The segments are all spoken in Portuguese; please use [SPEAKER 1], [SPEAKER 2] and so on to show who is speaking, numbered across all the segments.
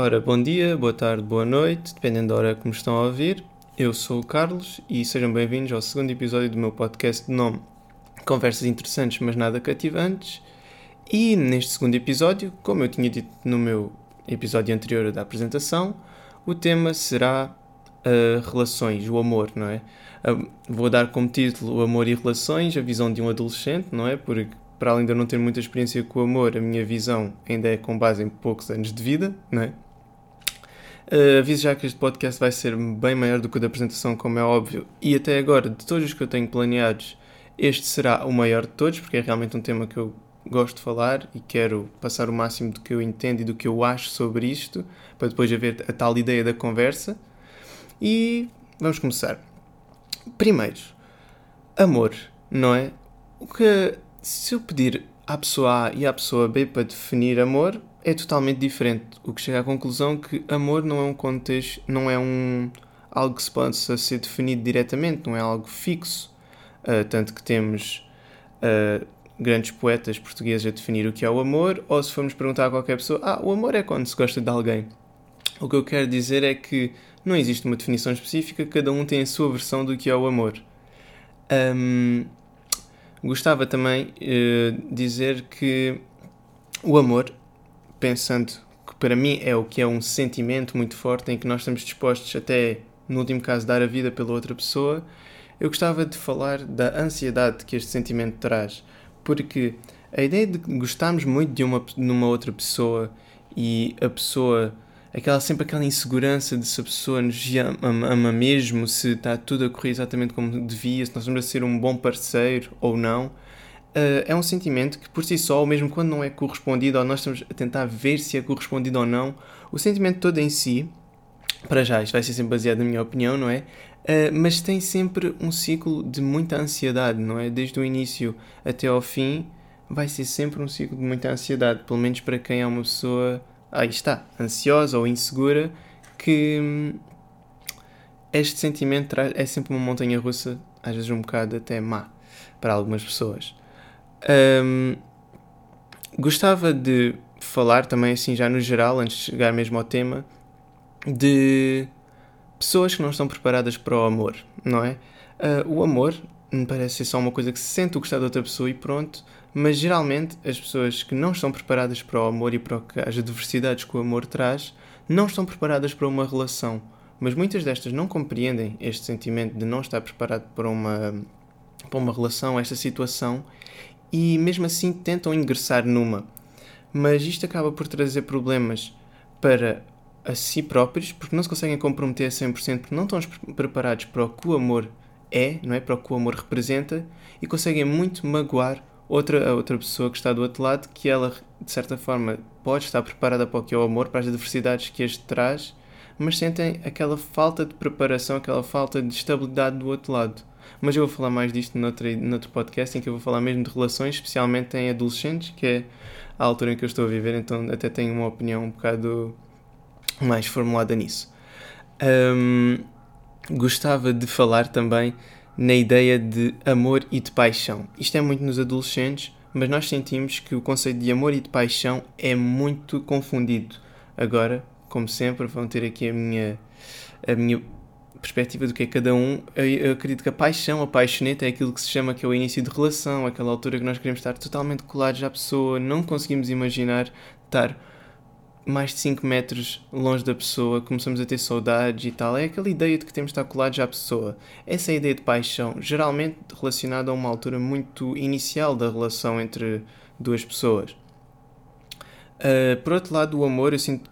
[SPEAKER 1] Ora, bom dia, boa tarde, boa noite, dependendo da hora que me estão a ouvir. Eu sou o Carlos e sejam bem-vindos ao segundo episódio do meu podcast de nome Conversas Interessantes, mas nada cativantes. E neste segundo episódio, como eu tinha dito no meu episódio anterior da apresentação, o tema será uh, relações, o amor, não é? Uh, vou dar como título o amor e relações, a visão de um adolescente, não é? Porque para além de eu não ter muita experiência com o amor, a minha visão ainda é com base em poucos anos de vida, não é? Uh, aviso já que este podcast vai ser bem maior do que o da apresentação, como é óbvio, e até agora, de todos os que eu tenho planeados, este será o maior de todos, porque é realmente um tema que eu gosto de falar e quero passar o máximo do que eu entendo e do que eu acho sobre isto, para depois haver a tal ideia da conversa. E vamos começar. Primeiro, amor, não é? O que se eu pedir à pessoa A e à pessoa B para definir amor, é totalmente diferente. O que chega à conclusão que amor não é um contexto, não é um algo que se possa ser definido diretamente, não é algo fixo. Uh, tanto que temos uh, grandes poetas portugueses a definir o que é o amor, ou se formos perguntar a qualquer pessoa, ah, o amor é quando se gosta de alguém. O que eu quero dizer é que não existe uma definição específica, cada um tem a sua versão do que é o amor. Um, Gostava também uh, dizer que o amor, pensando que para mim é o que é um sentimento muito forte em que nós estamos dispostos até, no último caso, dar a vida pela outra pessoa, eu gostava de falar da ansiedade que este sentimento traz, porque a ideia de gostarmos muito de uma, de uma outra pessoa e a pessoa aquela sempre aquela insegurança de se a pessoa nos ama, ama mesmo, se está tudo a correr exatamente como devia, se nós estamos a ser um bom parceiro ou não. Uh, é um sentimento que por si só, mesmo quando não é correspondido, ou nós estamos a tentar ver se é correspondido ou não, o sentimento todo em si, para já, isto vai ser sempre baseado na minha opinião, não é? Uh, mas tem sempre um ciclo de muita ansiedade, não é? Desde o início até ao fim, vai ser sempre um ciclo de muita ansiedade, pelo menos para quem é uma pessoa aí está, ansiosa ou insegura, que hum, este sentimento é sempre uma montanha russa, às vezes um bocado até má para algumas pessoas. Um, gostava de falar também, assim, já no geral, antes de chegar mesmo ao tema, de pessoas que não estão preparadas para o amor, não é? Uh, o amor parece ser só uma coisa que se sente o gostar de outra pessoa e pronto, mas geralmente as pessoas que não estão preparadas para o amor e para as adversidades que o amor traz, não estão preparadas para uma relação. Mas muitas destas não compreendem este sentimento de não estar preparado para uma, para uma relação, esta situação, e mesmo assim tentam ingressar numa. Mas isto acaba por trazer problemas para a si próprios, porque não se conseguem comprometer a 100%, porque não estão preparados para o que o amor é, não é? Para o que o amor representa, e conseguem muito magoar outra, a outra pessoa que está do outro lado, que ela, de certa forma, pode estar preparada para o que é o amor, para as adversidades que este traz, mas sentem aquela falta de preparação, aquela falta de estabilidade do outro lado. Mas eu vou falar mais disto noutro, noutro podcast, em que eu vou falar mesmo de relações, especialmente em adolescentes, que é a altura em que eu estou a viver, então até tenho uma opinião um bocado mais formulada nisso. Um, gostava de falar também na ideia de amor e de paixão. Isto é muito nos adolescentes, mas nós sentimos que o conceito de amor e de paixão é muito confundido. Agora, como sempre, vão ter aqui a minha, a minha perspectiva do que é cada um. Eu, eu acredito que a paixão, a paixoneta, é aquilo que se chama que é o início de relação, aquela altura que nós queremos estar totalmente colados à pessoa, não conseguimos imaginar estar mais de 5 metros longe da pessoa, começamos a ter saudades e tal. É aquela ideia de que temos de estar colados à pessoa. Essa é a ideia de paixão, geralmente relacionada a uma altura muito inicial da relação entre duas pessoas. Uh, por outro lado, o amor, eu sinto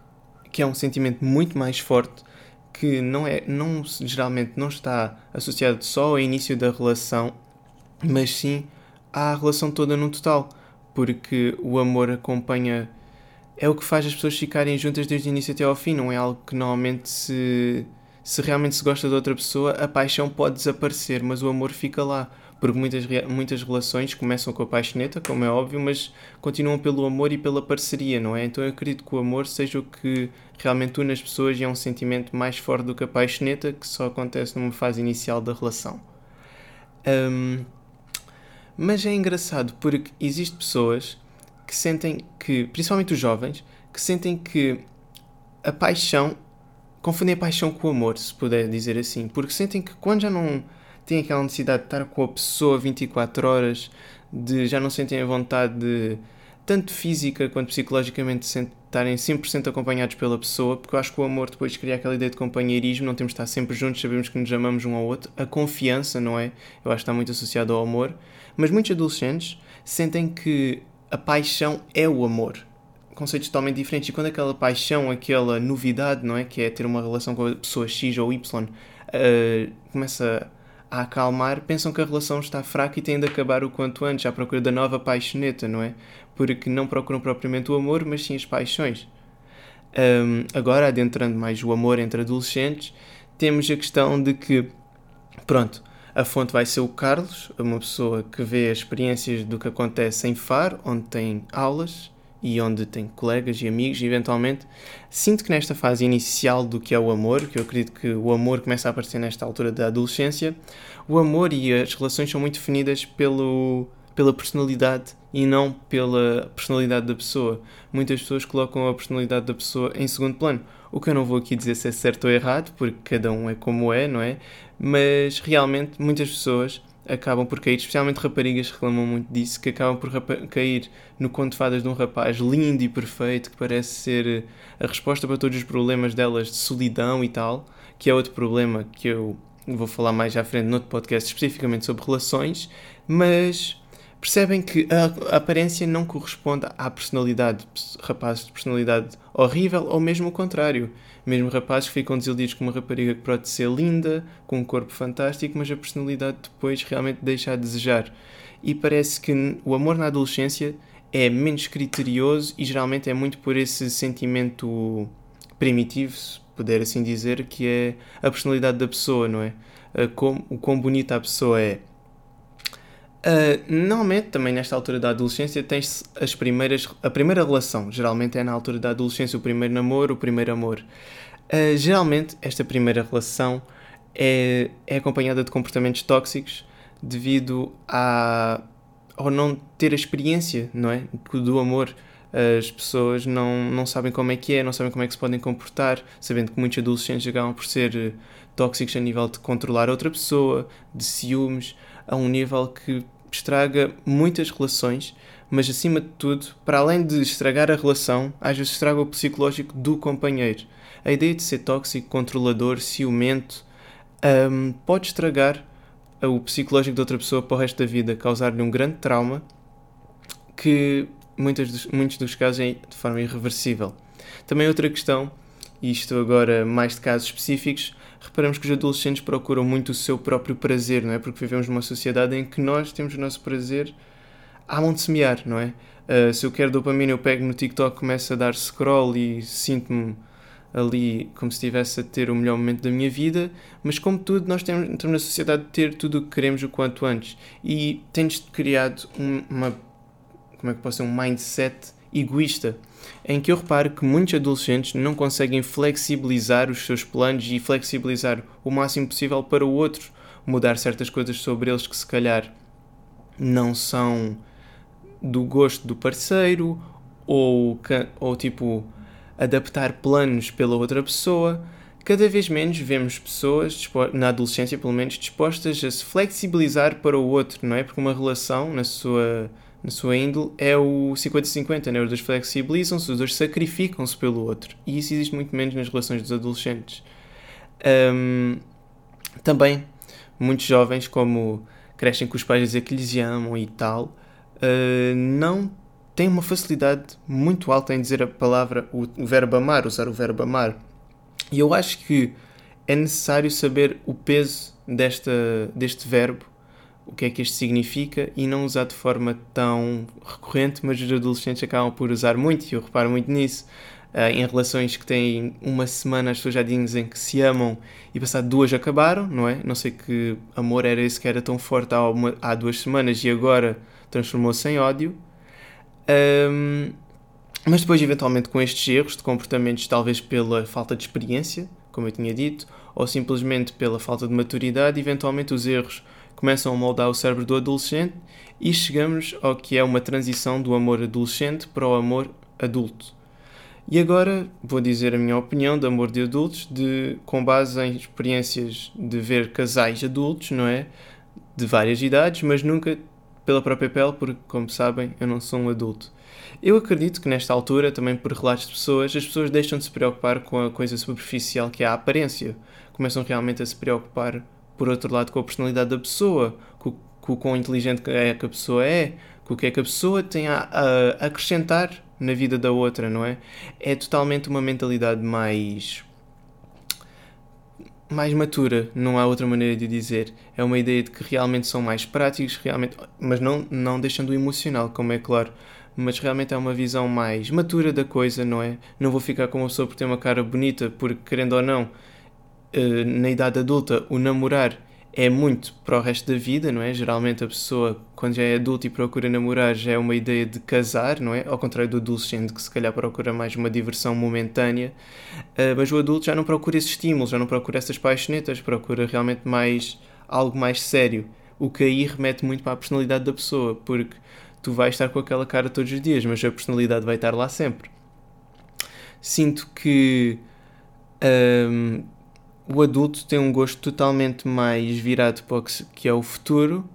[SPEAKER 1] que é um sentimento muito mais forte que não é, não, geralmente não está associado só ao início da relação, mas sim à relação toda no total, porque o amor acompanha é o que faz as pessoas ficarem juntas desde o início até ao fim, não é algo que normalmente se. Se realmente se gosta de outra pessoa, a paixão pode desaparecer, mas o amor fica lá. Porque muitas, muitas relações começam com a paixoneta, como é óbvio, mas continuam pelo amor e pela parceria, não é? Então eu acredito que o amor seja o que realmente une as pessoas e é um sentimento mais forte do que a paixoneta, que só acontece numa fase inicial da relação. Um, mas é engraçado porque existem pessoas que sentem que, principalmente os jovens, que sentem que a paixão, confundem a paixão com o amor, se puder dizer assim, porque sentem que quando já não têm aquela necessidade de estar com a pessoa 24 horas, de já não sentem a vontade de, tanto física quanto psicologicamente, estarem 100% acompanhados pela pessoa, porque eu acho que o amor depois cria aquela ideia de companheirismo, não temos de estar sempre juntos, sabemos que nos amamos um ao outro. A confiança, não é? Eu acho que está muito associado ao amor. Mas muitos adolescentes sentem que a paixão é o amor. Conceitos totalmente diferentes. E quando aquela paixão, aquela novidade, não é? Que é ter uma relação com a pessoa X ou Y, uh, começa a acalmar, pensam que a relação está fraca e têm de acabar o quanto antes, à procura da nova paixoneta, não é? Porque não procuram propriamente o amor, mas sim as paixões. Um, agora, adentrando mais o amor entre adolescentes, temos a questão de que, pronto, a fonte vai ser o Carlos, uma pessoa que vê as experiências do que acontece em Faro, onde tem aulas, e onde tem colegas e amigos, e eventualmente sinto que nesta fase inicial do que é o amor, que eu acredito que o amor começa a aparecer nesta altura da adolescência, o amor e as relações são muito definidas pelo, pela personalidade e não pela personalidade da pessoa. Muitas pessoas colocam a personalidade da pessoa em segundo plano. O que eu não vou aqui dizer se é certo ou errado, porque cada um é como é, não é? Mas realmente muitas pessoas acabam por cair, especialmente raparigas reclamam muito disso, que acabam por cair no conto de fadas de um rapaz lindo e perfeito, que parece ser eh, a resposta para todos os problemas delas de solidão e tal, que é outro problema que eu vou falar mais à frente noutro podcast especificamente sobre relações, mas percebem que a, aparência não corresponde à personalidade, rapazes de personalidade horrível ou mesmo o contrário. Mesmo rapazes que ficam desiludidos com uma rapariga que pode ser linda, com um corpo fantástico, mas a personalidade depois realmente deixa a desejar. E parece que o amor na adolescência é menos criterioso e geralmente é muito por esse sentimento primitivo, se puder assim dizer, que é a personalidade da pessoa, não é? O quão bonita a pessoa é. Uh, normalmente, também nesta altura da adolescência, tens as primeiras, a primeira relação. Geralmente é na altura da adolescência o primeiro namoro, o primeiro amor. Uh, geralmente, esta primeira relação é, é acompanhada de comportamentos tóxicos devido a, ao não ter a experiência não é? do amor. As pessoas não, não sabem como é que é, não sabem como é que se podem comportar, sabendo que muitos adolescentes acabam por ser tóxicos a nível de controlar outra pessoa, de ciúmes, a um nível que estraga muitas relações, mas acima de tudo, para além de estragar a relação, às vezes estraga o psicológico do companheiro. A ideia de ser tóxico, controlador, ciumento, um, pode estragar o psicológico de outra pessoa para o resto da vida, causar-lhe um grande trauma que muitos dos, muitos dos casos é de forma irreversível. Também outra questão, isto agora mais de casos específicos, reparamos que os adolescentes procuram muito o seu próprio prazer, não é? Porque vivemos numa sociedade em que nós temos o nosso prazer à mão de semear, não é? Uh, se eu quero dopamina, eu pego no TikTok, começo a dar scroll e sinto-me ali como se estivesse a ter o melhor momento da minha vida, mas como tudo, nós temos, estamos na sociedade de ter tudo o que queremos o quanto antes. E tens criado uma, como é que posso ser, um mindset egoísta em que eu reparo que muitos adolescentes não conseguem flexibilizar os seus planos e flexibilizar o máximo possível para o outro, mudar certas coisas sobre eles que se calhar não são do gosto do parceiro ou, ou tipo adaptar planos pela outra pessoa. Cada vez menos vemos pessoas, na adolescência pelo menos, dispostas a se flexibilizar para o outro, não é? Porque uma relação, na sua na sua índole, é o 50-50, né? os dois flexibilizam-se, os dois sacrificam-se pelo outro. E isso existe muito menos nas relações dos adolescentes. Um, também, muitos jovens, como crescem com os pais a dizer que lhes amam e tal, uh, não têm uma facilidade muito alta em dizer a palavra, o, o verbo amar, usar o verbo amar. E eu acho que é necessário saber o peso desta, deste verbo o que é que isto significa e não usar de forma tão recorrente, mas os adolescentes acabam por usar muito, e eu reparo muito nisso. Uh, em relações que têm uma semana as pessoas já dizem que se amam e passado duas acabaram, não é? Não sei que amor era esse que era tão forte há, uma, há duas semanas e agora transformou-se em ódio. Um, mas depois, eventualmente, com estes erros de comportamentos, talvez pela falta de experiência, como eu tinha dito, ou simplesmente pela falta de maturidade, eventualmente os erros começam a moldar o cérebro do adolescente e chegamos ao que é uma transição do amor adolescente para o amor adulto. E agora vou dizer a minha opinião de amor de adultos, de, com base em experiências de ver casais adultos, não é? De várias idades, mas nunca pela própria pele, porque, como sabem, eu não sou um adulto. Eu acredito que nesta altura, também por relatos de pessoas, as pessoas deixam de se preocupar com a coisa superficial que é a aparência. Começam realmente a se preocupar, por outro lado, com a personalidade da pessoa, com, com o quão inteligente é que a pessoa é, com o que é que a pessoa tem a, a acrescentar na vida da outra, não é? É totalmente uma mentalidade mais mais matura, não há outra maneira de dizer. É uma ideia de que realmente são mais práticos, realmente, mas não, não deixando o emocional, como é claro. Mas realmente é uma visão mais matura da coisa, não é? Não vou ficar com uma pessoa por ter uma cara bonita, porque querendo ou não, na idade adulta, o namorar é muito para o resto da vida, não é? Geralmente a pessoa, quando já é adulta e procura namorar, já é uma ideia de casar, não é? Ao contrário do adolescente, que se calhar procura mais uma diversão momentânea. Uh, mas o adulto já não procura esse estímulo, já não procura essas paixonetas, procura realmente mais algo mais sério. O que aí remete muito para a personalidade da pessoa, porque tu vais estar com aquela cara todos os dias, mas a personalidade vai estar lá sempre. Sinto que. Um, o adulto tem um gosto totalmente mais virado para o que é o futuro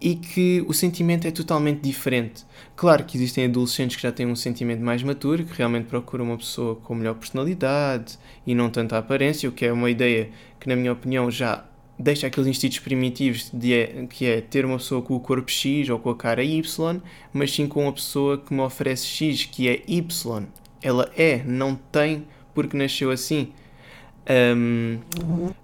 [SPEAKER 1] e que o sentimento é totalmente diferente. Claro que existem adolescentes que já têm um sentimento mais maturo, que realmente procuram uma pessoa com melhor personalidade e não tanta aparência, o que é uma ideia que, na minha opinião, já deixa aqueles instintos primitivos de que é ter uma pessoa com o corpo X ou com a cara Y, mas sim com uma pessoa que me oferece X, que é Y. Ela é, não tem porque nasceu assim. Um,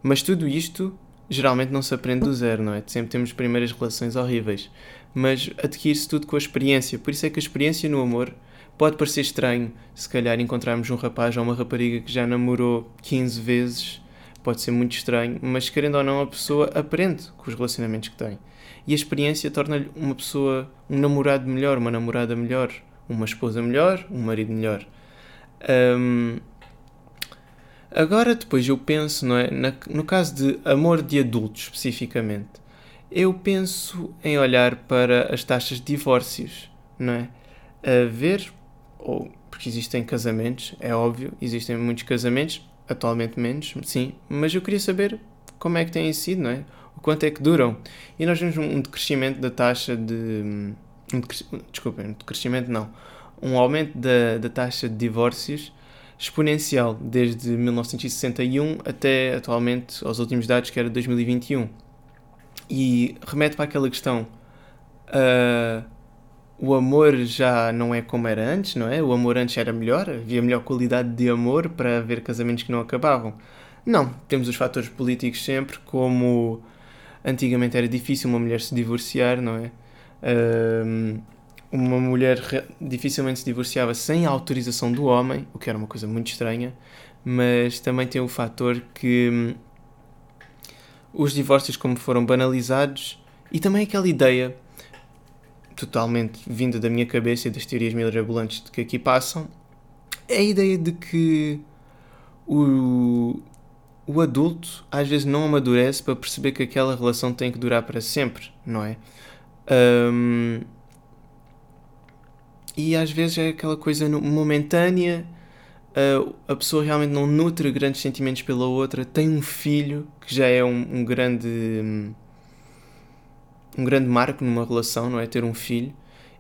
[SPEAKER 1] mas tudo isto geralmente não se aprende do zero, não é? Sempre temos primeiras relações horríveis. Mas adquire-se tudo com a experiência. Por isso é que a experiência no amor pode parecer estranho. Se calhar encontrarmos um rapaz ou uma rapariga que já namorou 15 vezes, pode ser muito estranho, mas querendo ou não, a pessoa aprende com os relacionamentos que tem. E a experiência torna-lhe uma pessoa, um namorado melhor, uma namorada melhor, uma esposa melhor, um marido melhor. Um, Agora, depois eu penso, não é? Na, no caso de amor de adultos, especificamente, eu penso em olhar para as taxas de divórcios, não é? A ver, ou, porque existem casamentos, é óbvio, existem muitos casamentos, atualmente menos, sim, mas eu queria saber como é que têm sido, não é? O quanto é que duram. E nós vemos um decrescimento da taxa de. Um desculpem, um decrescimento não. Um aumento da, da taxa de divórcios exponencial desde 1961 até atualmente aos últimos dados que era 2021 e remete para aquela questão uh, o amor já não é como era antes não é? O amor antes era melhor? Havia melhor qualidade de amor para haver casamentos que não acabavam? Não. Temos os fatores políticos sempre como antigamente era difícil uma mulher se divorciar não é? Uh, uma mulher dificilmente se divorciava sem a autorização do homem, o que era uma coisa muito estranha, mas também tem o fator que hum, os divórcios, como foram banalizados, e também aquela ideia totalmente vinda da minha cabeça e das teorias mirabolantes que aqui passam, é a ideia de que o, o adulto às vezes não amadurece para perceber que aquela relação tem que durar para sempre, não é? Um, e às vezes é aquela coisa momentânea, uh, a pessoa realmente não nutre grandes sentimentos pela outra, tem um filho que já é um, um grande um grande marco numa relação, não é? Ter um filho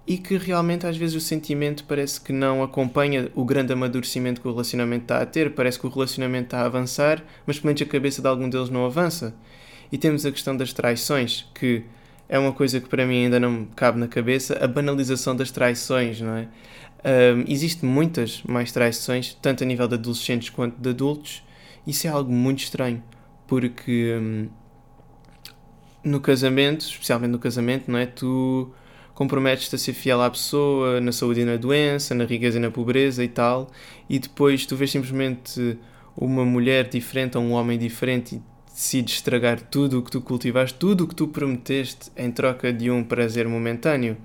[SPEAKER 1] e que realmente às vezes o sentimento parece que não acompanha o grande amadurecimento que o relacionamento está a ter, parece que o relacionamento está a avançar, mas pelo menos a cabeça de algum deles não avança. E temos a questão das traições, que é uma coisa que para mim ainda não cabe na cabeça, a banalização das traições, não é? Um, Existem muitas mais traições, tanto a nível de adolescentes quanto de adultos, isso é algo muito estranho, porque um, no casamento, especialmente no casamento, não é? Tu comprometes-te a ser fiel à pessoa, na saúde e na doença, na riqueza e na pobreza e tal, e depois tu vês simplesmente uma mulher diferente ou um homem diferente e decides estragar tudo o que tu cultivaste, tudo o que tu prometeste em troca de um prazer momentâneo.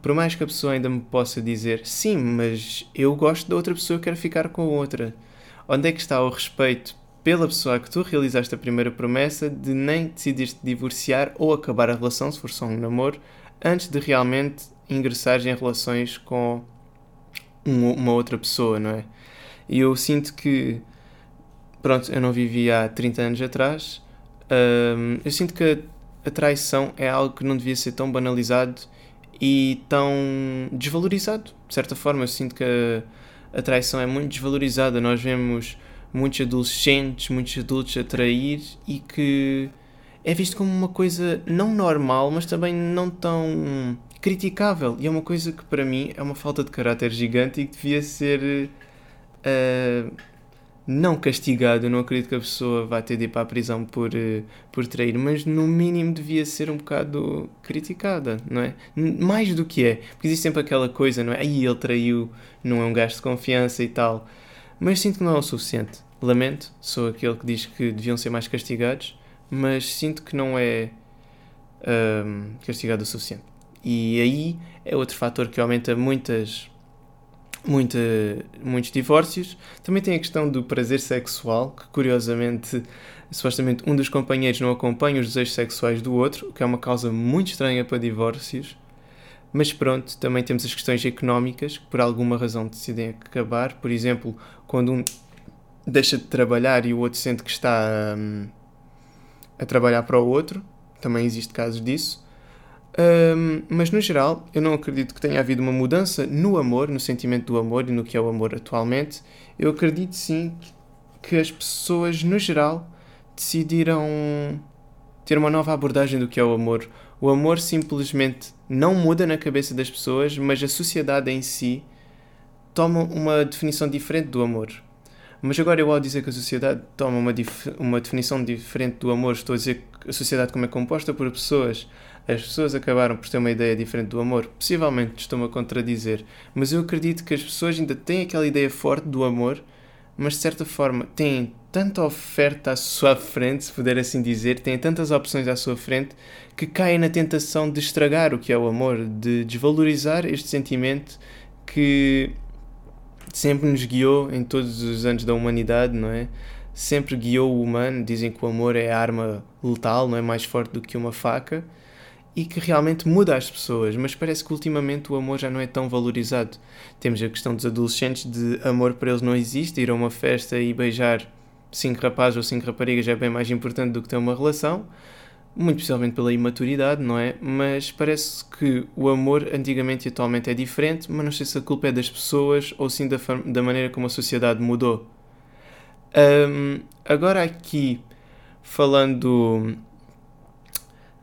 [SPEAKER 1] Por mais que a pessoa ainda me possa dizer sim, mas eu gosto da outra pessoa, quero ficar com a outra. Onde é que está o respeito pela pessoa que tu realizaste a primeira promessa de nem decidires te divorciar ou acabar a relação, se for só um namoro, antes de realmente ingressares em relações com um, uma outra pessoa, não é? E eu sinto que, pronto, eu não vivi há 30 anos atrás, um, eu sinto que a, traição é algo que não devia ser tão banalizado e tão desvalorizado. De certa forma, eu sinto que a, a traição é muito desvalorizada. Nós vemos muitos adolescentes, muitos adultos a trair e que é visto como uma coisa não normal, mas também não tão criticável. E é uma coisa que para mim é uma falta de caráter gigante e que devia ser uh, não castigado. Eu não acredito que a pessoa vá ter de ir para a prisão por, uh, por trair, mas no mínimo devia ser um bocado criticada, não é? Mais do que é. Porque existe sempre aquela coisa, não é? Aí ele traiu, não é um gasto de confiança e tal. Mas sinto que não é o suficiente. Lamento, sou aquele que diz que deviam ser mais castigados, mas sinto que não é castigado o suficiente. E aí é outro fator que aumenta muitas, muita, muitos divórcios. Também tem a questão do prazer sexual, que curiosamente, supostamente um dos companheiros não acompanha os desejos sexuais do outro, o que é uma causa muito estranha para divórcios. Mas pronto, também temos as questões económicas, que por alguma razão decidem acabar. Por exemplo, quando um deixa de trabalhar e o outro sente que está um, a trabalhar para o outro, também existe casos disso. Um, mas no geral, eu não acredito que tenha havido uma mudança no amor, no sentimento do amor e no que é o amor atualmente. Eu acredito sim que as pessoas, no geral, decidiram ter uma nova abordagem do que é o amor. O amor simplesmente não muda na cabeça das pessoas, mas a sociedade em si toma uma definição diferente do amor. Mas agora eu ao dizer que a sociedade toma uma, uma definição diferente do amor, estou a dizer a sociedade como é composta por pessoas, as pessoas acabaram por ter uma ideia diferente do amor. Possivelmente estou-me a contradizer, mas eu acredito que as pessoas ainda têm aquela ideia forte do amor, mas de certa forma têm tanta oferta à sua frente, se puder assim dizer, têm tantas opções à sua frente, que caem na tentação de estragar o que é o amor, de desvalorizar este sentimento que sempre nos guiou em todos os anos da humanidade, não é? Sempre guiou o humano. Dizem que o amor é a arma letal, não é mais forte do que uma faca e que realmente muda as pessoas, mas parece que ultimamente o amor já não é tão valorizado. Temos a questão dos adolescentes de amor para eles não existe, ir a uma festa e beijar cinco rapazes ou cinco raparigas é bem mais importante do que ter uma relação, muito especialmente pela imaturidade, não é? Mas parece que o amor antigamente e atualmente é diferente, mas não sei se a culpa é das pessoas ou sim da, da maneira como a sociedade mudou. Um, agora aqui, falando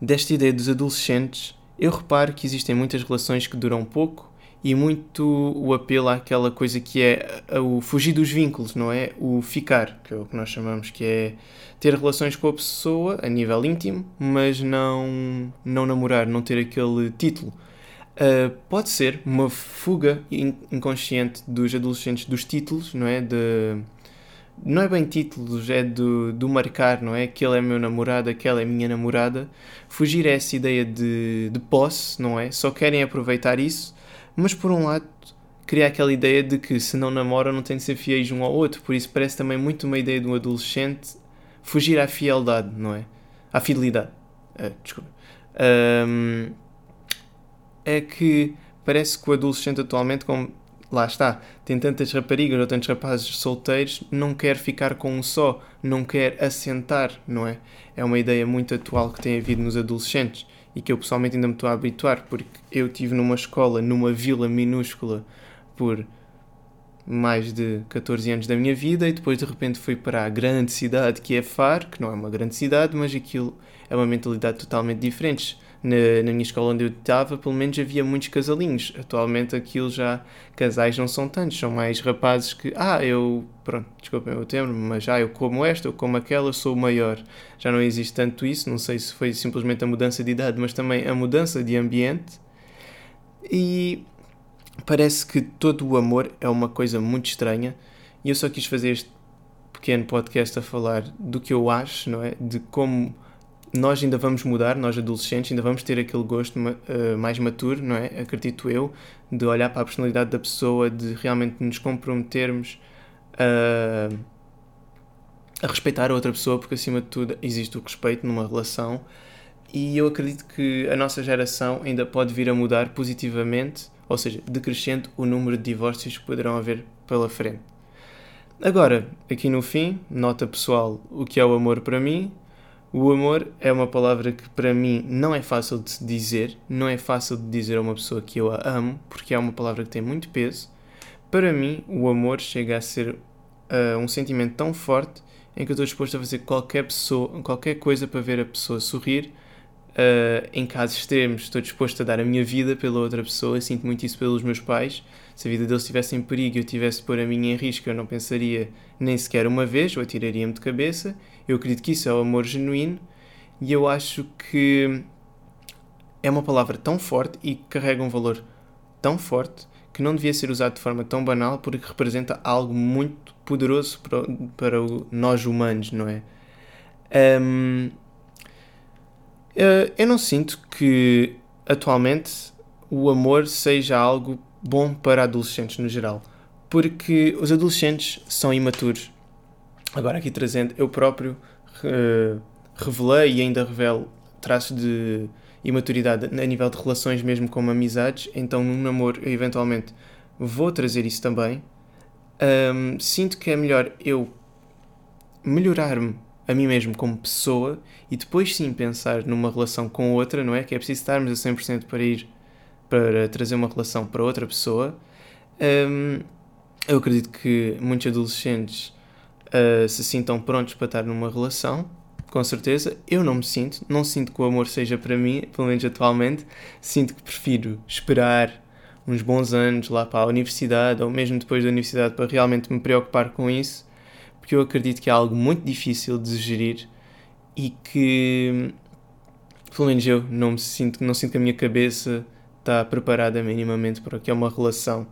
[SPEAKER 1] desta ideia dos adolescentes, eu reparo que existem muitas relações que duram pouco e muito o apelo àquela coisa que é o fugir dos vínculos, não é? O ficar, que é o que nós chamamos, que é ter relações com a pessoa a nível íntimo, mas não, não namorar, não ter aquele título. Uh, pode ser uma fuga inconsciente dos adolescentes dos títulos, não é? De, não é bem títulos, é do, do marcar, não é? Aquele é meu namorado, aquela é minha namorada. Fugir a essa ideia de, de posse, não é? Só querem aproveitar isso mas por um lado, cria aquela ideia de que se não namoram não têm de ser fiéis um ao outro. Por isso parece também muito uma ideia de um adolescente fugir à fidelidade, não é? À fidelidade. Uh, desculpa. Um, é que parece que o adolescente atualmente, lá está, tem tantas raparigas ou tantos rapazes solteiros, não quer ficar com um só, não quer assentar, não é? É uma ideia muito atual que tem havido nos adolescentes e que eu pessoalmente ainda me estou a habituar, porque eu tive numa escola, numa vila minúscula, por mais de 14 anos da minha vida e depois de repente fui para a grande cidade que é Faro, que não é uma grande cidade, mas aquilo é uma mentalidade totalmente diferente na, na minha escola onde eu estava, pelo menos havia muitos casalinhos. Atualmente aquilo já, casais não são tantos, são mais rapazes que, ah, eu, pronto, desculpem o termo, mas ah, eu como esta, eu como aquela, sou o maior. Já não existe tanto isso, não sei se foi simplesmente a mudança de idade, mas também a mudança de ambiente. E parece que todo o amor é uma coisa muito estranha e eu só quis fazer este pequeno podcast a falar do que eu acho, não é? De como nós ainda vamos mudar, nós adolescentes, ainda vamos ter aquele gosto uh, mais maturo, não é? Acredito eu, de olhar para a personalidade da pessoa, de realmente nos comprometermos a, respeitar a outra pessoa, porque acima de tudo existe o respeito numa relação. E eu acredito que a nossa geração ainda pode vir a mudar positivamente ou seja, decrescente o número de divórcios que poderão haver pela frente. Agora, aqui no fim, nota pessoal, o que é o amor para mim? O amor é uma palavra que para mim não é fácil de dizer, não é fácil de dizer a uma pessoa que eu a amo, porque é uma palavra que tem muito peso. Para mim, o amor chega a ser uh, um sentimento tão forte em que eu estou disposto a fazer qualquer pessoa, qualquer coisa para ver a pessoa sorrir. Uh, em casos extremos, estou disposto a dar a minha vida pela outra pessoa. Eu sinto muito isso pelos meus pais. Se a vida deles estivesse em perigo e eu tivesse de pôr a minha em risco, eu não pensaria nem sequer uma vez, ou atiraria-me de cabeça. Eu acredito que isso é o amor genuíno e eu acho que é uma palavra tão forte e carrega um valor tão forte que não devia ser usado de forma tão banal porque representa algo muito poderoso para, para nós humanos, não é? Um, eh, eu não sinto que atualmente o amor seja algo bom para adolescentes no geral, porque os adolescentes são imaturos. Agora, aqui trazendo, eu próprio uh, revelei e ainda revelo traços de imaturidade a nível de relações, mesmo como amizades, então num namoro eu eventualmente vou trazer isso também. Um, sinto que é melhor eu melhorar-me a mim mesmo como pessoa e depois sim pensar numa relação com outra, não é? Que é preciso estarmos a 100% para ir para trazer uma relação para outra pessoa. Um, eu acredito que muitos adolescentes uh, se sintam prontos para estar numa relação, com certeza. Eu não me sinto, não sinto que o amor seja para mim, pelo menos atualmente. Sinto que prefiro esperar uns bons anos lá para a universidade ou mesmo depois da universidade para realmente me preocupar com isso, porque eu acredito que é algo muito difícil de gerir e que pelo menos eu não me sinto, não sinto que a minha cabeça está preparada minimamente para o que é uma relação,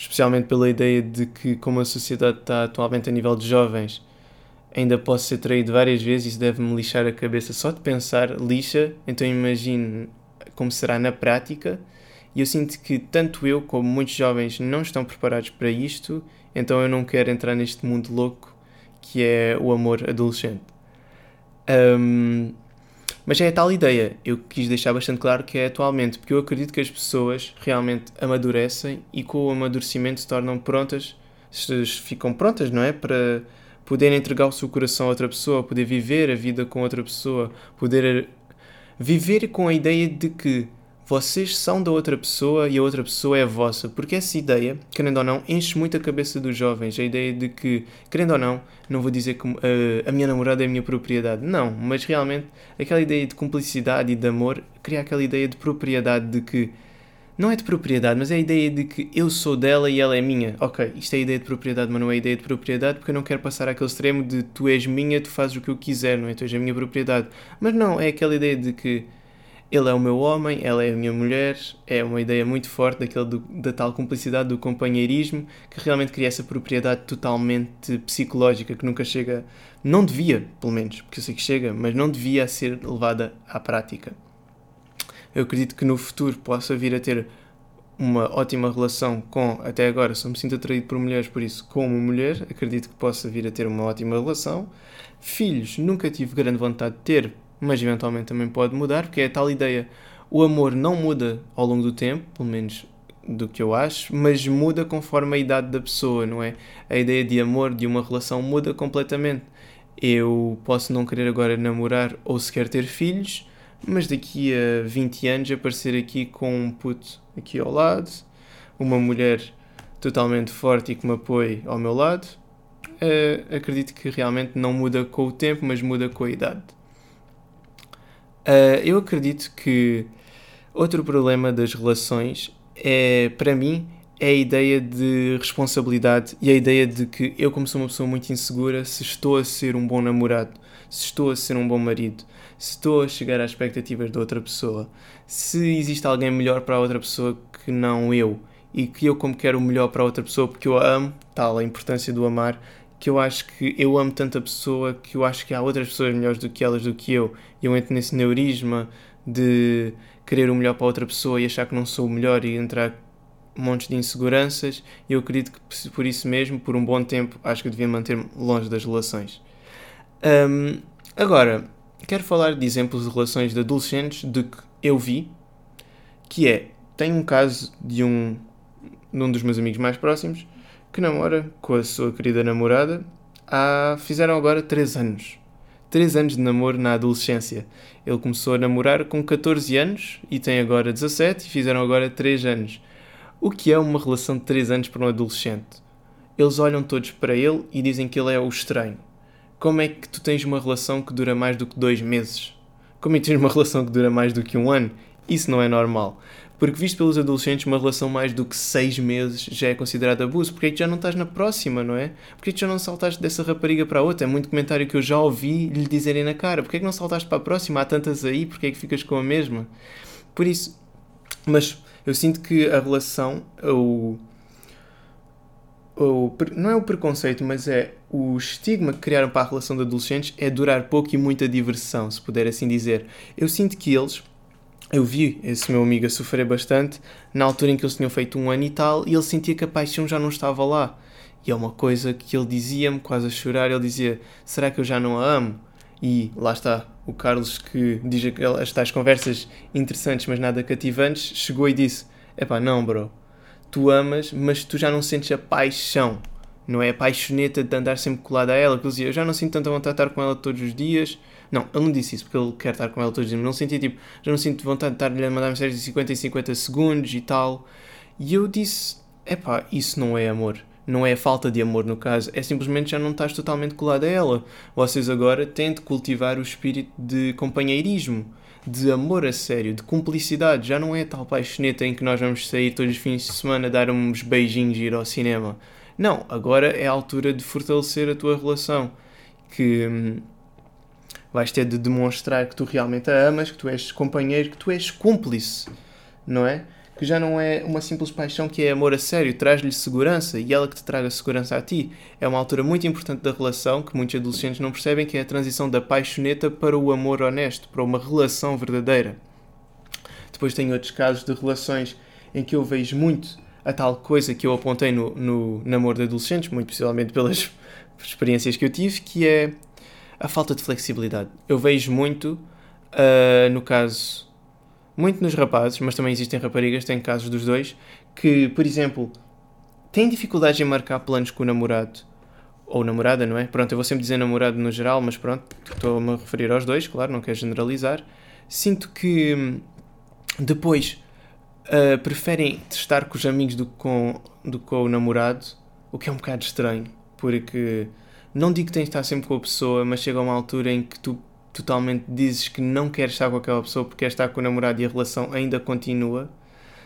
[SPEAKER 1] especialmente pela ideia de que como a sociedade está atualmente a nível de jovens, ainda posso ser traído várias vezes isso deve-me lixar a cabeça. Só de pensar, lixa, então imagino como será na prática. E eu sinto que tanto eu como muitos jovens não estão preparados para isto, então eu não quero entrar neste mundo louco que é o amor adolescente. Um, mas é a tal ideia, eu quis deixar bastante claro que é atualmente, porque eu acredito que as pessoas realmente amadurecem e com o amadurecimento se tornam prontas, ficam prontas, não é? Para poder entregar o seu coração a outra pessoa, poder viver a vida com outra pessoa, poder viver com a ideia de que vocês são da outra pessoa e a outra pessoa é vossa. Porque essa ideia, querendo ou não, enche muito a cabeça dos jovens. A ideia de que, querendo ou não, não vou dizer que uh, a minha namorada é a minha propriedade. Não, mas realmente aquela ideia de cumplicidade e de amor cria aquela ideia de propriedade de que. Não é de propriedade, mas é a ideia de que eu sou dela e ela é minha. Ok, isto é a ideia de propriedade, mas não é a ideia de propriedade porque eu não quero passar aquele extremo de tu és minha, tu fazes o que eu quiser, não é? Tu és a minha propriedade. Mas não, é aquela ideia de que ele é o meu homem, ela é a minha mulher, é uma ideia muito forte daquele do, da tal cumplicidade, do companheirismo, que realmente cria essa propriedade totalmente psicológica que nunca chega, não devia, pelo menos, porque eu sei que chega, mas não devia ser levada à prática. Eu acredito que no futuro possa vir a ter uma ótima relação com, até agora só me sinto atraído por mulheres, por isso, como mulher, acredito que possa vir a ter uma ótima relação. Filhos, nunca tive grande vontade de ter, mas eventualmente também pode mudar, porque é a tal ideia. O amor não muda ao longo do tempo, pelo menos do que eu acho, mas muda conforme a idade da pessoa, não é? A ideia de amor, de uma relação, muda completamente. Eu posso não querer agora namorar ou sequer ter filhos, mas daqui a 20 anos aparecer aqui com um puto aqui ao lado, uma mulher totalmente forte e que me apoie ao meu lado, uh, acredito que realmente não muda com o tempo, mas muda com a idade. Uh, eu acredito que outro problema das relações é, para mim, é a ideia de responsabilidade e a ideia de que eu, como sou uma pessoa muito insegura, se estou a ser um bom namorado, se estou a ser um bom marido, se estou a chegar às expectativas da outra pessoa, se existe alguém melhor para a outra pessoa que não eu e que eu, como quero o melhor para a outra pessoa porque eu a amo, tal a importância do amar, que eu acho que eu amo tanta pessoa que eu acho que há outras pessoas melhores do que elas do que eu. E eu entro nesse neurisma de querer o melhor para outra pessoa e achar que não sou o melhor e entrar montes de inseguranças. E eu acredito que por isso mesmo, por um bom tempo, acho que devia manter-me longe das relações. Um, agora, quero falar de exemplos de relações de adolescentes de que eu vi, que é tenho um caso de um, de um dos meus amigos mais próximos que namora com a sua querida namorada há, fizeram agora 3 anos. 3 anos de namoro na adolescência. Ele começou a namorar com 14 anos e tem agora 17 e fizeram agora 3 anos. O que é uma relação de 3 anos para um adolescente? Eles olham todos para ele e dizem que ele é o estranho. Como é que tu tens uma relação que dura mais do que 2 meses? Como é que tens uma relação que dura mais do que um ano? Isso não é normal. Porque, visto pelos adolescentes, uma relação mais do que seis meses já é considerada abuso. Porque é que já não estás na próxima, não é? Porque é que já não saltaste dessa rapariga para outra? É muito comentário que eu já ouvi lhe dizerem na cara. Porque é que não saltaste para a próxima? Há tantas aí, porque é que ficas com a mesma? Por isso, mas eu sinto que a relação, o, o, não é o preconceito, mas é o estigma que criaram para a relação de adolescentes é durar pouco e muita diversão, se puder assim dizer. Eu sinto que eles eu vi esse meu amigo a sofrer bastante na altura em que eles tinham feito um ano e tal e ele sentia que a paixão já não estava lá. E é uma coisa que ele dizia-me, quase a chorar, ele dizia: Será que eu já não a amo? E lá está, o Carlos que diz aquelas tais conversas interessantes, mas nada cativantes, chegou e disse: Epá, não, bro, tu amas, mas tu já não sentes a paixão, não é a paixoneta de andar sempre colado a ela. Que ele dizia: Eu já não sinto tanta vontade de estar com ela todos os dias não, ele não disse isso porque ele quer estar com ela todos os dias. Não sentia tipo, já não sinto vontade de estar-lhe a mandar mensagens de 50 em 50 segundos e tal. E eu disse: epá, isso não é amor. Não é falta de amor no caso, é simplesmente já não estás totalmente colado a ela. Vocês agora têm de cultivar o espírito de companheirismo, de amor a sério, de cumplicidade. Já não é tal paixoneta em que nós vamos sair todos os fins de semana, dar uns beijinhos e ir ao cinema. Não, agora é a altura de fortalecer a tua relação. Que hum, vais ter de demonstrar que tu realmente a amas, que tu és companheiro, que tu és cúmplice, não é? Que já não é uma simples paixão que é amor a sério, traz-lhe segurança e ela que te traga segurança a ti. É uma altura muito importante da relação que muitos adolescentes não percebem, que é a transição da paixoneta para o amor honesto, para uma relação verdadeira. Depois tem outros casos de relações em que eu vejo muito a tal coisa que eu apontei no, no namoro de adolescentes, muito possivelmente pelas experiências que eu tive, que é a falta de flexibilidade. Eu vejo muito, uh, no caso, muito nos rapazes, mas também existem raparigas, tem casos dos dois, que, por exemplo, têm dificuldades em marcar planos com o namorado ou namorada, não é? Pronto, eu vou sempre dizer namorado no geral, mas pronto, estou-me a referir aos dois, claro, não quero generalizar. Sinto que hum, depois uh, preferem estar com os amigos do que com, do que com o namorado, o que é um bocado estranho, porque não digo que tens de estar sempre com a pessoa, mas chega uma altura em que tu totalmente dizes que não queres estar com aquela pessoa porque queres estar com o namorado e a relação ainda continua.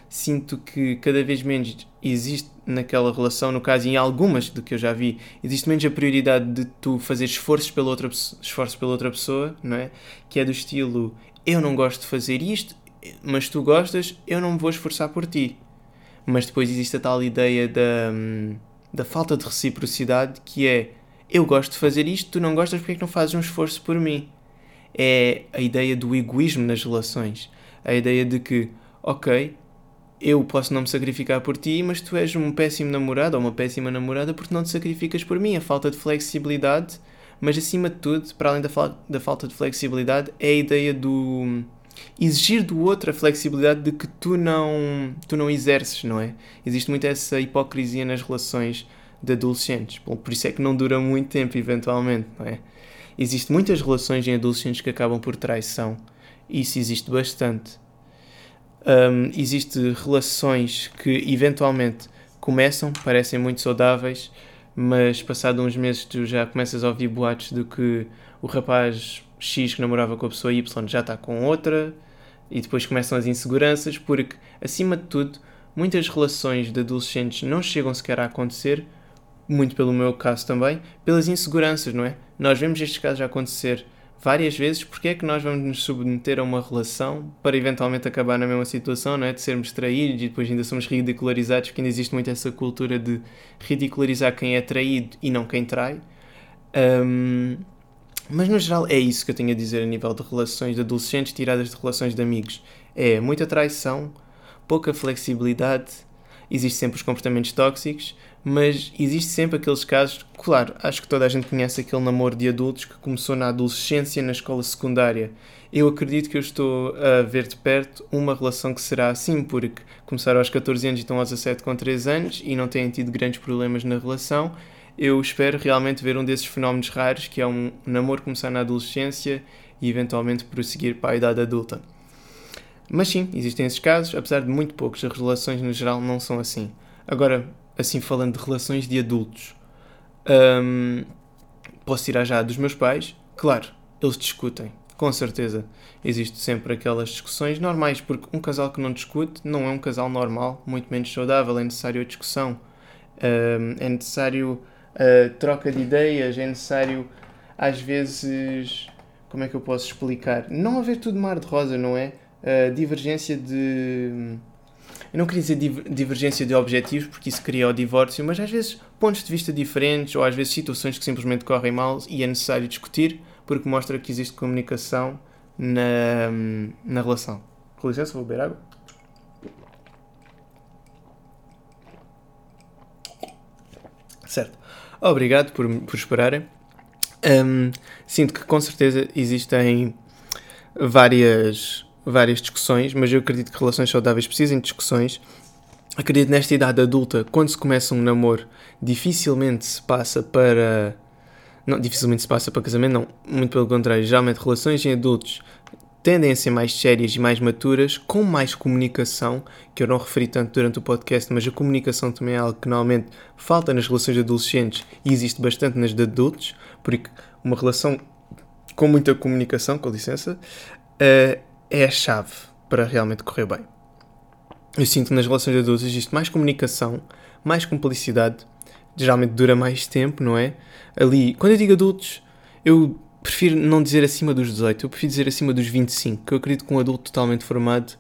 [SPEAKER 1] Sinto que cada vez menos existe naquela relação, no caso, em algumas do que eu já vi, existe menos a prioridade de tu fazer esforços pela outra, esforços pela outra pessoa, não é? Que é do estilo, eu não gosto de fazer isto, mas tu gostas, eu não me vou esforçar por ti. Mas depois existe a tal ideia da, hum, da falta de reciprocidade que é eu gosto de fazer isto, tu não gostas, porque é que não fazes um esforço por mim? É a ideia do egoísmo nas relações. A ideia de que, ok, eu posso não me sacrificar por ti, mas tu és um péssimo namorado ou uma péssima namorada porque não te sacrificas por mim. A falta de flexibilidade, mas acima de tudo, para além da, fa da falta de flexibilidade, é a ideia do exigir do outro a flexibilidade de que tu não, tu não exerces, não é? Existe muito essa hipocrisia nas relações de adolescentes. Bom, por isso é que não dura muito tempo, eventualmente, não é? Existem muitas relações em adolescentes que acabam por traição. Isso existe bastante. Um, existe relações que eventualmente começam, parecem muito saudáveis, mas passado uns meses tu já começas a ouvir boatos de que o rapaz X que namorava com a pessoa Y já está com outra, e depois começam as inseguranças, porque acima de tudo, muitas relações de adolescentes não chegam sequer a acontecer muito pelo meu caso também, pelas inseguranças, não é? Nós vemos estes casos acontecer várias vezes, porque é que nós vamos nos submeter a uma relação para eventualmente acabar na mesma situação, não é? De sermos traídos e depois ainda somos ridicularizados, porque ainda existe muito essa cultura de ridicularizar quem é traído e não quem trai. Um, mas no geral é isso que eu tenho a dizer a nível de relações de adolescentes tiradas de relações de amigos. É muita traição, pouca flexibilidade Existem sempre os comportamentos tóxicos, mas existe sempre aqueles casos, claro, acho que toda a gente conhece aquele namoro de adultos que começou na adolescência na escola secundária. Eu acredito que eu estou a ver de perto uma relação que será assim, porque começaram aos 14 anos e estão aos 17 com 3 anos e não têm tido grandes problemas na relação. Eu espero realmente ver um desses fenómenos raros, que é um namoro começar na adolescência e eventualmente prosseguir para a idade adulta. Mas sim, existem esses casos, apesar de muito poucos, as relações no geral não são assim. Agora, assim falando de relações de adultos, hum, posso tirar já dos meus pais? Claro, eles discutem, com certeza. Existem sempre aquelas discussões normais, porque um casal que não discute não é um casal normal, muito menos saudável, é necessário a discussão, hum, é necessário troca de ideias, é necessário às vezes. Como é que eu posso explicar? Não haver tudo mar de rosa, não é? Divergência de eu não queria dizer divergência de objetivos, porque isso cria o divórcio, mas às vezes pontos de vista diferentes ou às vezes situações que simplesmente correm mal e é necessário discutir, porque mostra que existe comunicação na, na relação. Com licença, vou beber água. Certo. Obrigado por, por esperarem. Um, sinto que com certeza existem várias várias discussões, mas eu acredito que relações saudáveis precisam de discussões. Acredito nesta idade adulta, quando se começa um namoro, dificilmente se passa para. Não, dificilmente se passa para casamento, não. Muito pelo contrário, geralmente relações em adultos tendem a ser mais sérias e mais maturas, com mais comunicação, que eu não referi tanto durante o podcast, mas a comunicação também é algo que normalmente falta nas relações adolescentes e existe bastante nas de adultos, porque uma relação com muita comunicação, com licença, uh, é a chave para realmente correr bem. Eu sinto que nas relações adultas existe mais comunicação, mais cumplicidade, geralmente dura mais tempo, não é? Ali, quando eu digo adultos, eu prefiro não dizer acima dos 18, eu prefiro dizer acima dos 25, que eu acredito que um adulto totalmente formado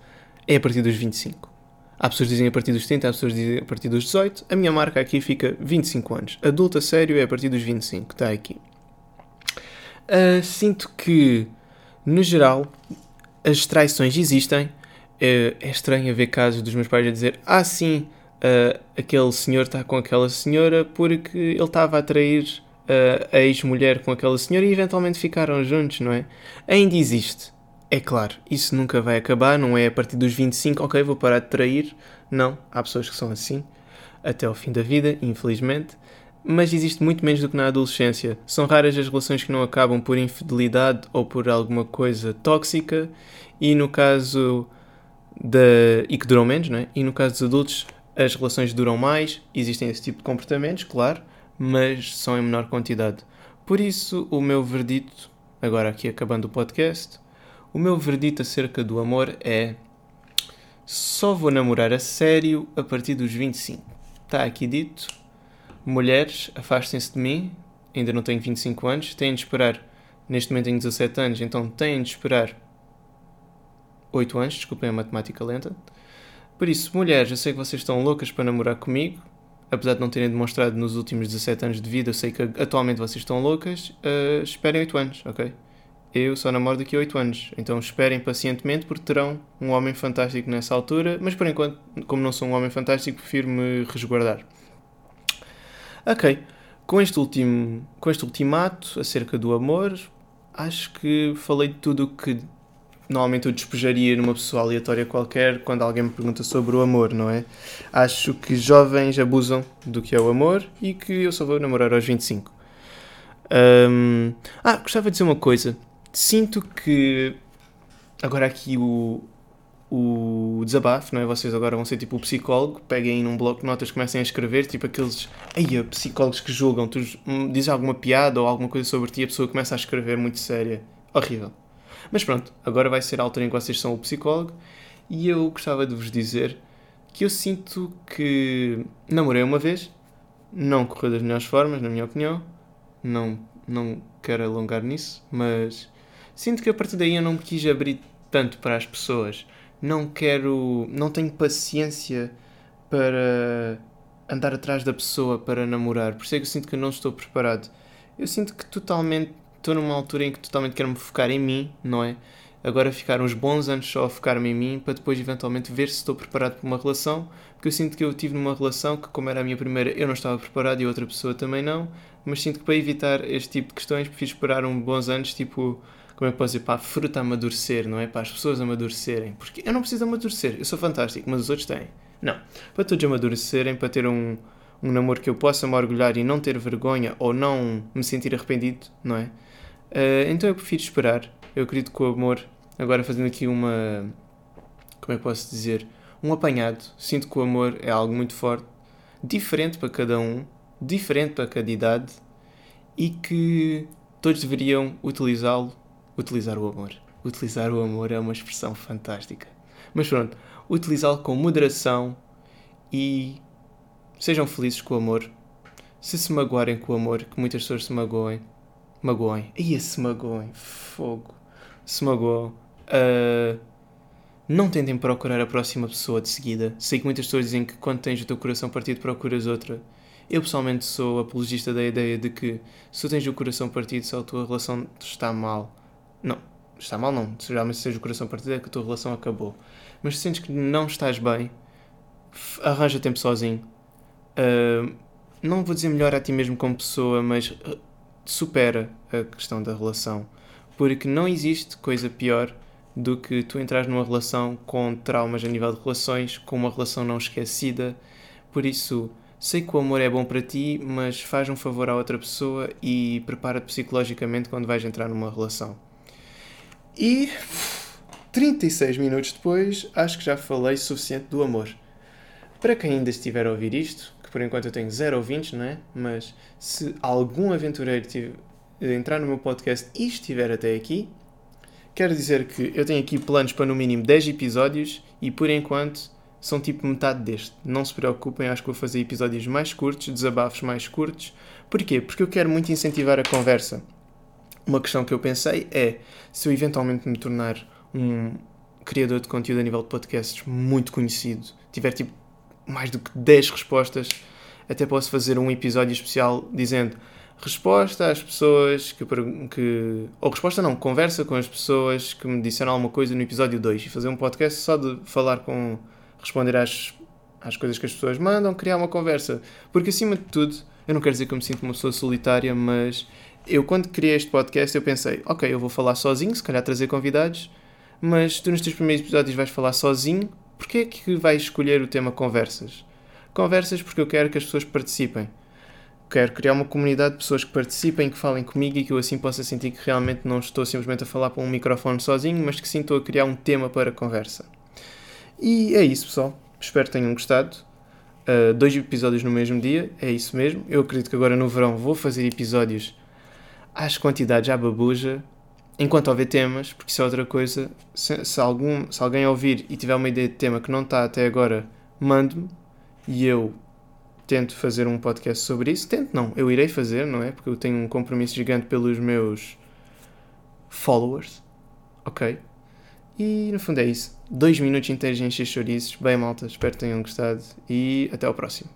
[SPEAKER 1] é a partir dos 25. Há pessoas que dizem a partir dos 30, há pessoas que dizem a partir dos 18. A minha marca aqui fica 25 anos. Adulto a sério é a partir dos 25, está aqui. Uh, sinto que, no geral, as traições existem. É, é estranho ver casos dos meus pais a dizer: Ah, sim, uh, aquele senhor está com aquela senhora porque ele estava a trair uh, a ex-mulher com aquela senhora e eventualmente ficaram juntos, não é? Ainda existe. É claro, isso nunca vai acabar, não é a partir dos 25, ok, vou parar de trair. Não, há pessoas que são assim até ao fim da vida, infelizmente mas existe muito menos do que na adolescência. São raras as relações que não acabam por infidelidade ou por alguma coisa tóxica, e no caso da. e que duram menos, não é? E no caso dos adultos, as relações duram mais, existem esse tipo de comportamentos, claro, mas são em menor quantidade. Por isso, o meu verdito, agora aqui acabando o podcast, o meu verdito acerca do amor é. Só vou namorar a sério a partir dos 25. Está aqui dito mulheres, afastem-se de mim, ainda não tenho 25 anos, têm de esperar, neste momento tenho 17 anos, então têm de esperar 8 anos, desculpem a matemática lenta. Por isso, mulheres, eu sei que vocês estão loucas para namorar comigo, apesar de não terem demonstrado nos últimos 17 anos de vida, eu sei que atualmente vocês estão loucas, uh, esperem 8 anos, ok? Eu só namoro daqui a 8 anos, então esperem pacientemente porque terão um homem fantástico nessa altura, mas por enquanto, como não sou um homem fantástico, prefiro me resguardar. Ok, com este último, com este ultimato acerca do amor, acho que falei de tudo o que normalmente eu despejaria numa pessoa aleatória qualquer quando alguém me pergunta sobre o amor, não é? Acho que jovens abusam do que é o amor e que eu só vou namorar aos 25. Um, ah, gostava de dizer uma coisa. Sinto que agora aqui o, o desabafo, não é? Vocês agora vão ser tipo o psicólogo, peguem num bloco de notas, comecem a escrever, tipo aqueles aí psicólogos que julgam, tu dizes alguma piada ou alguma coisa sobre ti e a pessoa começa a escrever muito séria. Horrível. Mas pronto, agora vai ser a altura em que vocês são o psicólogo e eu gostava de vos dizer que eu sinto que namorei uma vez, não correu das melhores formas, na minha opinião, não, não quero alongar nisso, mas sinto que a partir daí eu não me quis abrir tanto para as pessoas não quero, não tenho paciência para andar atrás da pessoa para namorar. Por isso é que eu sinto que não estou preparado. Eu sinto que totalmente estou numa altura em que totalmente quero me focar em mim, não é? agora ficar uns bons anos só a focar-me em mim para depois eventualmente ver se estou preparado para uma relação, porque eu sinto que eu tive numa relação que, como era a minha primeira, eu não estava preparado e outra pessoa também não, mas sinto que para evitar este tipo de questões prefiro esperar uns bons anos, tipo, como é que posso dizer, para a fruta amadurecer, não é? Para as pessoas amadurecerem, porque eu não preciso amadurecer, eu sou fantástico, mas os outros têm. Não, para todos amadurecerem, para ter um, um namoro que eu possa me orgulhar e não ter vergonha ou não me sentir arrependido, não é? Uh, então eu prefiro esperar. Eu acredito que o amor Agora fazendo aqui uma. Como é que posso dizer? Um apanhado. Sinto que o amor é algo muito forte, diferente para cada um, diferente para cada idade e que todos deveriam utilizá-lo. Utilizar o amor. Utilizar o amor é uma expressão fantástica. Mas pronto, utilizá-lo com moderação e sejam felizes com o amor. Se se magoarem com o amor, que muitas pessoas se magoem, magoem. Ia se magoem, fogo. Se magoam Uh, não tentem procurar a próxima pessoa de seguida. Sei que muitas pessoas dizem que quando tens o teu coração partido procuras outra. Eu pessoalmente sou apologista da ideia de que se tu tens o coração partido, se a tua relação está mal. Não, está mal não. Se realmente seja o coração partido é que a tua relação acabou. Mas se sentes que não estás bem, arranja tempo sozinho. Uh, não vou dizer melhor a ti mesmo como pessoa, mas ah, supera a questão da relação. Porque não existe coisa pior do que tu entras numa relação com traumas a nível de relações, com uma relação não esquecida. Por isso, sei que o amor é bom para ti, mas faz um favor à outra pessoa e prepara-te psicologicamente quando vais entrar numa relação. E 36 minutos depois, acho que já falei suficiente do amor. Para quem ainda estiver a ouvir isto, por enquanto eu tenho zero ouvintes, não é? Mas se algum aventureiro entrar no meu podcast e estiver até aqui, Quero dizer que eu tenho aqui planos para no mínimo 10 episódios e por enquanto são tipo metade deste. Não se preocupem, acho que vou fazer episódios mais curtos, desabafos mais curtos. Porquê? Porque eu quero muito incentivar a conversa. Uma questão que eu pensei é se eu eventualmente me tornar um criador de conteúdo a nível de podcasts muito conhecido, tiver tipo mais do que 10 respostas, até posso fazer um episódio especial dizendo resposta às pessoas que, que. Ou resposta não, conversa com as pessoas que me disseram alguma coisa no episódio 2 e fazer um podcast só de falar com. responder às, às coisas que as pessoas mandam, criar uma conversa. Porque acima de tudo, eu não quero dizer que eu me sinto uma pessoa solitária, mas eu quando criei este podcast eu pensei, ok, eu vou falar sozinho, se calhar trazer convidados, mas tu nos teus primeiros episódios vais falar sozinho, porquê é que vais escolher o tema conversas? Conversas porque eu quero que as pessoas participem quero criar uma comunidade de pessoas que participem, que falem comigo e que eu assim possa sentir que realmente não estou simplesmente a falar para um microfone sozinho, mas que sim estou a criar um tema para conversa. E é isso, pessoal. Espero que tenham gostado. Uh, dois episódios no mesmo dia, é isso mesmo. Eu acredito que agora no verão vou fazer episódios às quantidades à babuja, enquanto houver temas, porque isso é outra coisa. Se, se, algum, se alguém ouvir e tiver uma ideia de tema que não está até agora, mande-me e eu tento fazer um podcast sobre isso. Tento não, eu irei fazer, não é? Porque eu tenho um compromisso gigante pelos meus followers, ok? E no fundo é isso. Dois minutos inteiros em encher chouriços. Bem, malta, espero que tenham gostado e até ao próximo.